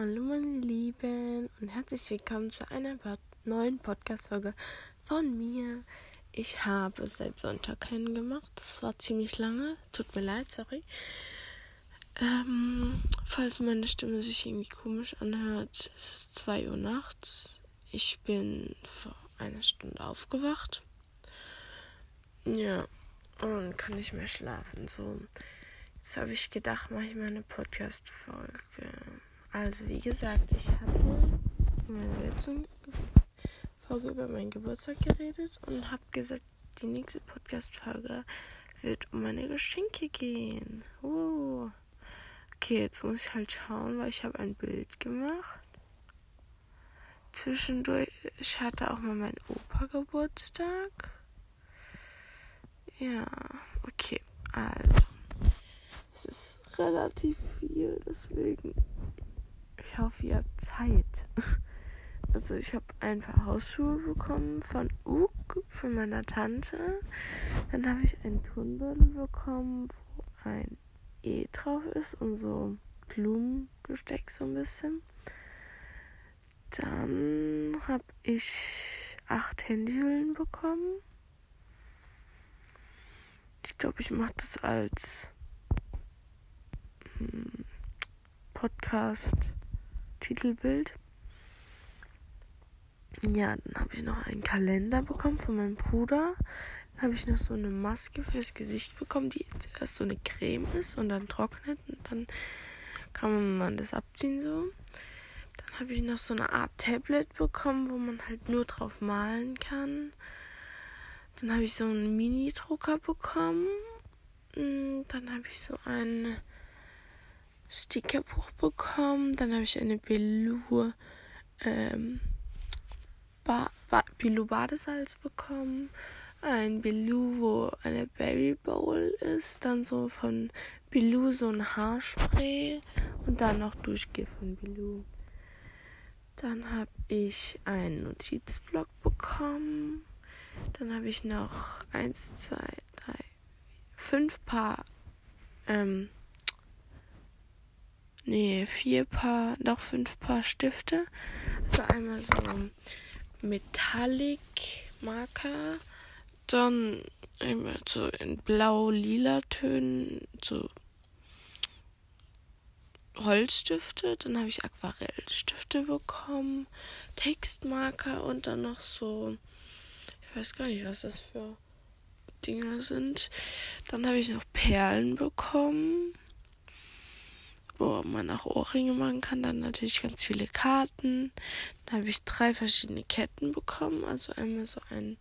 Hallo meine Lieben und herzlich willkommen zu einer neuen Podcast-Folge von mir. Ich habe seit Sonntag keinen gemacht. Das war ziemlich lange. Tut mir leid, sorry. Ähm, falls meine Stimme sich irgendwie komisch anhört, es ist 2 Uhr nachts. Ich bin vor einer Stunde aufgewacht. Ja, und kann nicht mehr schlafen. So, jetzt habe ich gedacht, mache ich mal eine Podcast-Folge. Also, wie gesagt, ich hatte in meiner letzten Folge über meinen Geburtstag geredet und habe gesagt, die nächste Podcast-Folge wird um meine Geschenke gehen. Uh. Okay, jetzt muss ich halt schauen, weil ich habe ein Bild gemacht. Zwischendurch, ich hatte auch mal meinen Opa Geburtstag. Ja, okay, also. Es ist relativ viel, deswegen. Hoffe, ihr habt Zeit. Also ich habe ein paar Hausschuhe bekommen von Uk, von meiner Tante. Dann habe ich ein Turnbeutel bekommen, wo ein E drauf ist und so Blumengesteck so ein bisschen. Dann habe ich acht Handyhüllen bekommen. Ich glaube, ich mache das als hm, Podcast-Titelbild. Ja, dann habe ich noch einen Kalender bekommen von meinem Bruder. Dann habe ich noch so eine Maske fürs Gesicht bekommen, die erst so eine Creme ist und dann trocknet und dann kann man das abziehen so. Dann habe ich noch so eine Art Tablet bekommen, wo man halt nur drauf malen kann. Dann habe ich so einen Mini-Drucker bekommen. Mm, dann habe ich so ein Stickerbuch bekommen. Dann habe ich eine Belur ähm, ba ba Bilou Badesalz bekommen. Ein Bilou, wo eine Berry Bowl ist. Dann so von Bilou so ein Haarspray. Und dann noch Duschgift von Bilou. Dann habe ich einen Notizblock bekommen. Dann habe ich noch eins, zwei, drei, fünf Paar, ähm, nee, vier Paar, noch fünf Paar Stifte. Also einmal so Metallic Marker, dann so in blau-lila Tönen, so Holzstifte, dann habe ich Aquarellstifte bekommen, Textmarker und dann noch so, ich weiß gar nicht, was das für Dinger sind. Dann habe ich noch Perlen bekommen, wo man auch Ohrringe machen kann. Dann natürlich ganz viele Karten. Dann habe ich drei verschiedene Ketten bekommen. Also einmal so ein,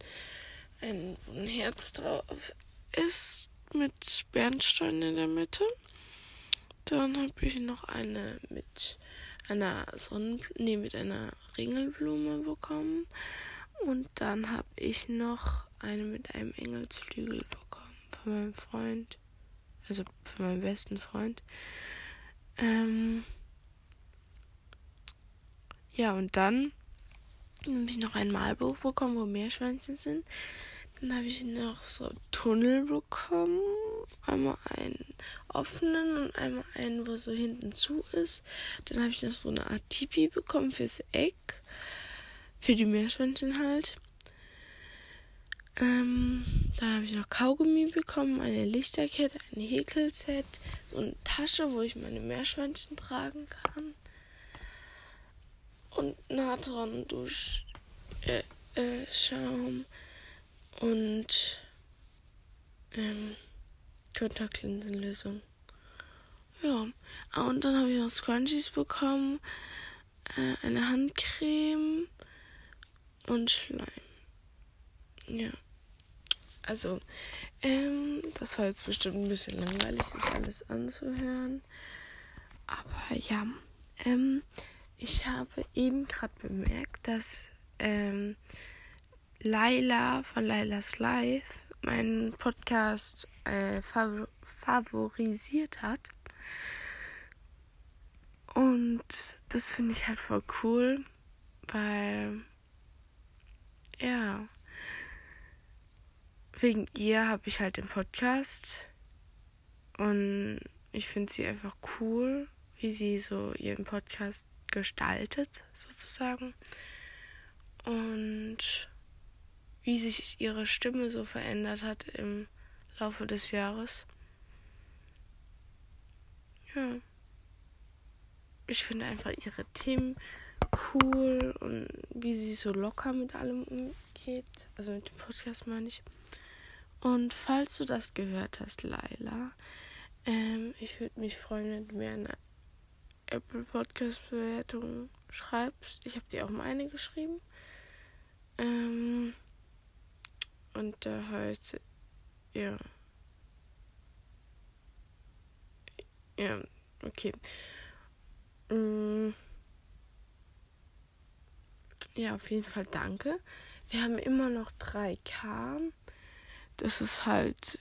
ein, wo ein Herz drauf ist mit Bernstein in der Mitte. Dann habe ich noch eine mit einer Sonnen nee, mit einer Ringelblume bekommen. Und dann habe ich noch eine mit einem Engelsflügel bekommen von meinem Freund. Also von meinem besten Freund. Ähm ja, und dann habe ich noch ein Malbuch bekommen, wo Meerschweinchen sind. Dann habe ich noch so Tunnel bekommen. Einmal einen offenen und einmal einen, wo so hinten zu ist. Dann habe ich noch so eine Art Tipi bekommen fürs Eck. Für die Meerschweinchen halt. Ähm, dann habe ich noch Kaugummi bekommen, eine Lichterkette, ein Häkelset, so eine Tasche, wo ich meine Meerschweinchen tragen kann. Und Natron Dusch äh, äh, Schaum und ähm, Kontaktlinsenlösung. Ja. Ah, und dann habe ich noch Scrunchies bekommen, äh, eine Handcreme und Schleim. Ja. Also, ähm, das war jetzt bestimmt ein bisschen langweilig, sich alles anzuhören. Aber ja, ähm, ich habe eben gerade bemerkt, dass ähm, Laila von Lailas Live meinen Podcast äh, favor favorisiert hat. Und das finde ich halt voll cool, weil ja, wegen ihr habe ich halt den Podcast und ich finde sie einfach cool, wie sie so ihren Podcast gestaltet, sozusagen. Und wie sich ihre Stimme so verändert hat im Laufe des Jahres. Ja. Ich finde einfach ihre Themen cool und wie sie so locker mit allem umgeht. Also mit dem Podcast meine ich. Und falls du das gehört hast, Laila, ähm, ich würde mich freuen, wenn du mir eine Apple Podcast Bewertung schreibst. Ich habe dir auch meine geschrieben. Ähm, und da heißt ja. Ja, okay. Mm. Ja, auf jeden Fall danke. Wir haben immer noch 3K. Das ist halt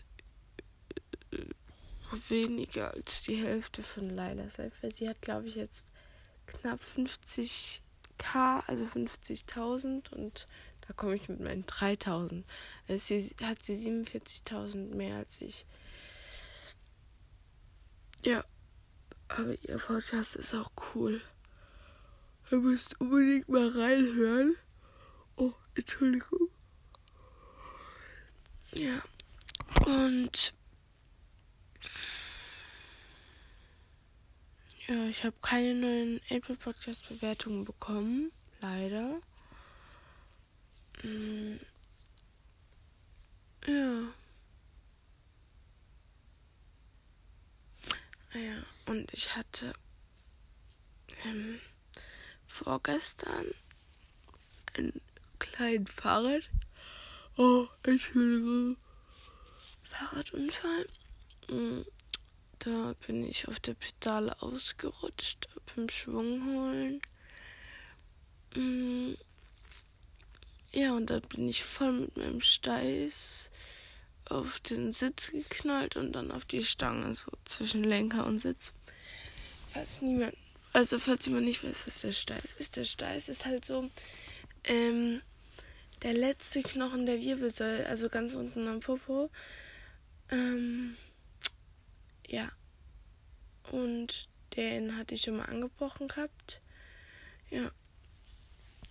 äh, weniger als die Hälfte von Lailas Life. Sie hat, glaube ich, jetzt knapp 50k, also 50.000 und da komme ich mit meinen 3000. Also sie, hat sie 47.000 mehr als ich. Ja, aber ihr Podcast ist auch cool. Ihr müsst unbedingt mal reinhören. Oh, Entschuldigung. Ja. Und ja, ich habe keine neuen Apple Podcast Bewertungen bekommen, leider. Mm. Ja. Ah ja, und ich hatte ähm, vorgestern einen kleinen Fahrrad. Oh, Entschuldigung. Fahrradunfall. Mm, da bin ich auf der Pedale ausgerutscht, beim Schwung holen. Mm, ja, und da bin ich voll mit meinem Steiß auf den Sitz geknallt und dann auf die Stange, so zwischen Lenker und Sitz. Falls niemand, also falls jemand nicht weiß, was der Steiß ist, der Steiß ist halt so, ähm, der letzte Knochen der Wirbelsäule, also ganz unten am Popo. Ähm, ja. Und den hatte ich schon mal angebrochen gehabt. Ja.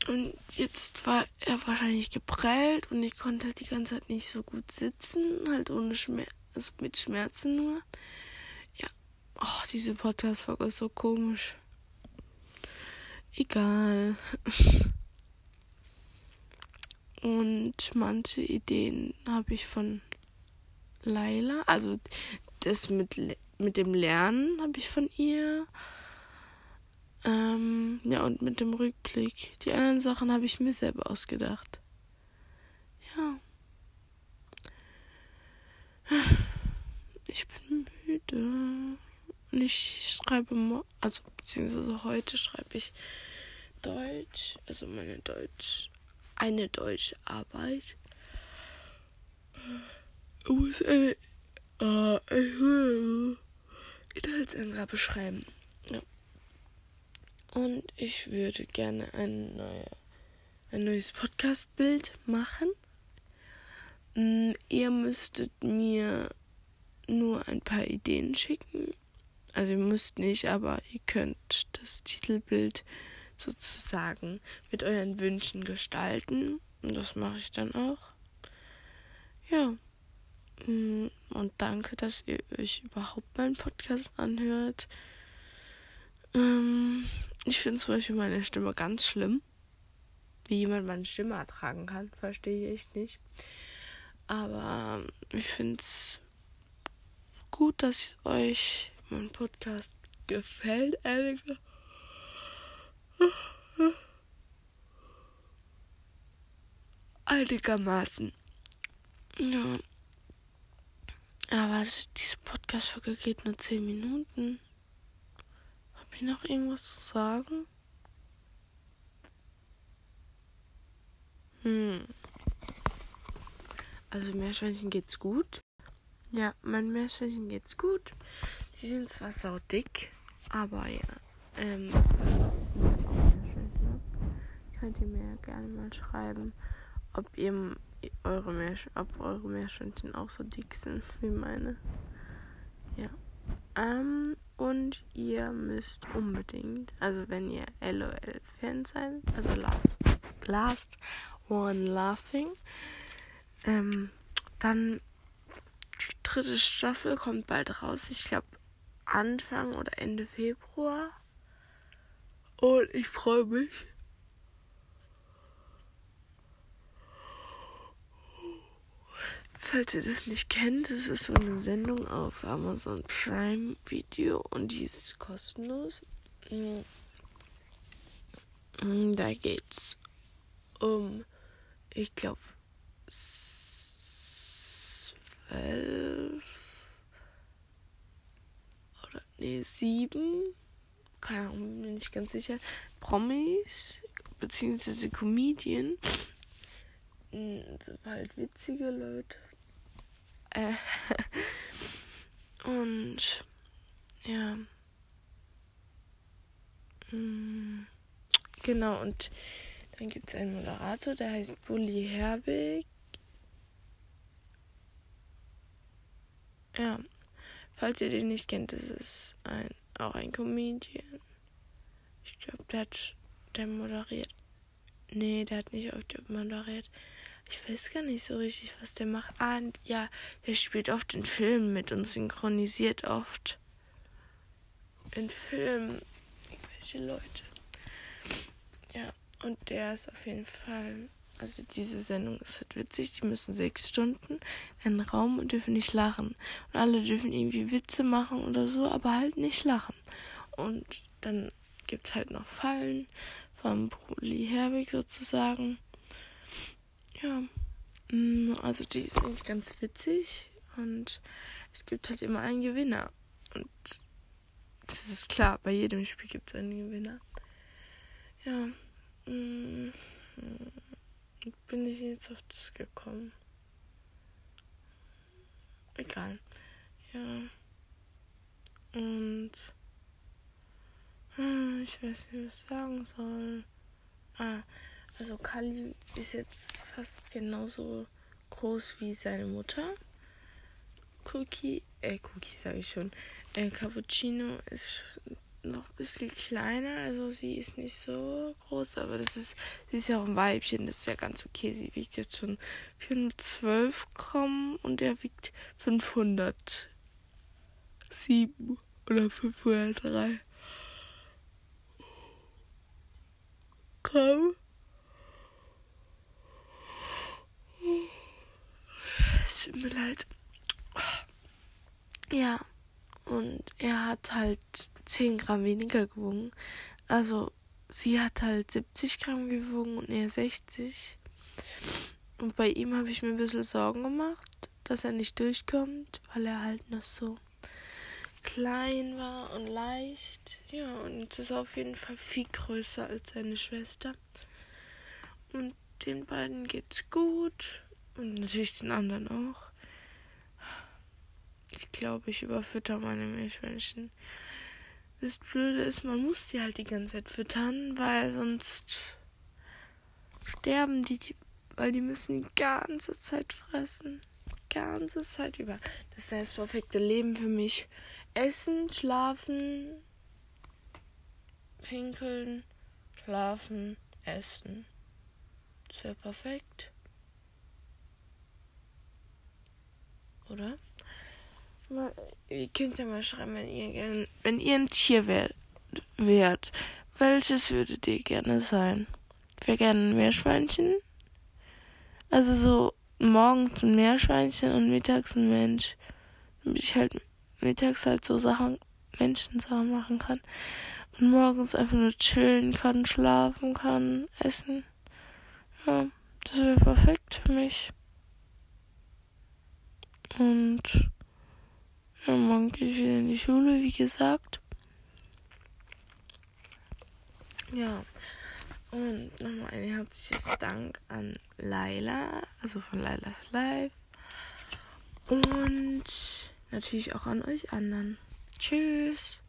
Und jetzt war er wahrscheinlich geprellt und ich konnte halt die ganze Zeit nicht so gut sitzen, halt ohne Schmerz, also mit Schmerzen nur. Ja. Oh, diese Podcast-Folge ist so komisch. Egal. Und manche Ideen habe ich von Laila. Also das mit, mit dem Lernen habe ich von ihr. Ähm, ja, und mit dem Rückblick. Die anderen Sachen habe ich mir selber ausgedacht. Ja. Ich bin müde. Und ich schreibe, also beziehungsweise heute schreibe ich Deutsch, also meine Deutsch, eine deutsche Arbeit. Ich muss eine äh, Inhaltsangabe schreiben. Und ich würde gerne ein, neue, ein neues Podcast-Bild machen. Mm, ihr müsstet mir nur ein paar Ideen schicken. Also ihr müsst nicht, aber ihr könnt das Titelbild sozusagen mit euren Wünschen gestalten. Und das mache ich dann auch. Ja. Mm, und danke, dass ihr euch überhaupt meinen Podcast anhört. Ähm, ich finde zum Beispiel meine Stimme ganz schlimm. Wie jemand meine Stimme ertragen kann, verstehe ich nicht. Aber ich finde es gut, dass euch mein Podcast gefällt, ehrlich. Einigermaßen. Ja. Aber diese Podcast-Folge geht nur 10 Minuten. Hab ich noch irgendwas zu sagen? Hm. Also Meerschweinchen geht's gut. Ja, mein Meerschweinchen geht's gut. Die sind zwar sau dick, aber ja. Ähm, könnt ihr mir gerne mal schreiben, ob ihr eure Meersch ob eure Meerschweinchen auch so dick sind wie meine. Ja. Ähm, Und ihr müsst unbedingt, also wenn ihr LOL-Fans seid, also Last, Last One Laughing, ähm, dann die dritte Staffel kommt bald raus. Ich glaube Anfang oder Ende Februar. Und ich freue mich. Falls ihr das nicht kennt, das ist so eine Sendung auf Amazon Prime Video und die ist kostenlos. Mm. Mm, da geht's um, ich glaube, zwölf oder nee, sieben, keine Ahnung, bin ich ganz sicher, Promis beziehungsweise Comedian, mm, so halt witzige Leute äh, und ja. Mm, genau, und dann gibt es einen Moderator, der heißt Bully Herbig. Ja, falls ihr den nicht kennt, das ist ein, auch ein Comedian. Ich glaube, der hat, der moderiert. Nee, der hat nicht oft moderiert. Ich weiß gar nicht so richtig, was der macht. Ah, ja, der spielt oft in Filmen mit und synchronisiert oft. In Filmen. Welche Leute. Ja, und der ist auf jeden Fall. Also diese Sendung ist halt witzig. Die müssen sechs Stunden in den Raum und dürfen nicht lachen. Und alle dürfen irgendwie Witze machen oder so, aber halt nicht lachen. Und dann gibt es halt noch Fallen vom Bruli Herwig sozusagen. Ja, mm, also die ist eigentlich ganz witzig und es gibt halt immer einen Gewinner. Und das ist klar, bei jedem Spiel gibt es einen Gewinner. Ja, mm, bin ich jetzt auf das gekommen? Egal. Ja. Und hm, ich weiß nicht, was ich sagen soll. Ah, also Kali ist jetzt fast genauso groß wie seine Mutter. Cookie, äh, Cookie sage ich schon. Äh, Cappuccino ist noch ein bisschen kleiner, also sie ist nicht so groß, aber das ist, sie ist ja auch ein Weibchen, das ist ja ganz okay. Sie wiegt jetzt schon 412 Gramm und er wiegt 507 oder 503 Gramm. Tut mir leid. Ja, und er hat halt 10 Gramm weniger gewogen. Also sie hat halt 70 Gramm gewogen und er 60. Und bei ihm habe ich mir ein bisschen Sorgen gemacht, dass er nicht durchkommt, weil er halt noch so klein war und leicht. Ja, und ist auf jeden Fall viel größer als seine Schwester. Und den beiden geht's gut. Und natürlich den anderen auch. Ich glaube, ich überfütter meine Meerschweinchen. Das Blöde ist, man muss die halt die ganze Zeit füttern, weil sonst sterben die, weil die müssen die ganze Zeit fressen. Ganze Zeit über. Das wäre das perfekte Leben für mich. Essen, schlafen, pinkeln, schlafen, essen. Das wäre perfekt. Oder? Mal, ihr könnt ja mal schreiben, wenn ihr gern, wenn ihr ein Tier wärt, wärt, welches würdet ihr gerne sein? Ich wäre gerne ein Meerschweinchen. Also so morgens ein Meerschweinchen und mittags ein Mensch. Damit ich halt mittags halt so Sachen, Menschensachen machen kann. Und morgens einfach nur chillen kann, schlafen kann, essen. Ja, das wäre perfekt für mich. Und ja, morgen gehe ich wieder in die Schule, wie gesagt. Ja. Und nochmal ein herzliches Dank an Laila, also von Lailas Live. Und natürlich auch an euch anderen. Tschüss.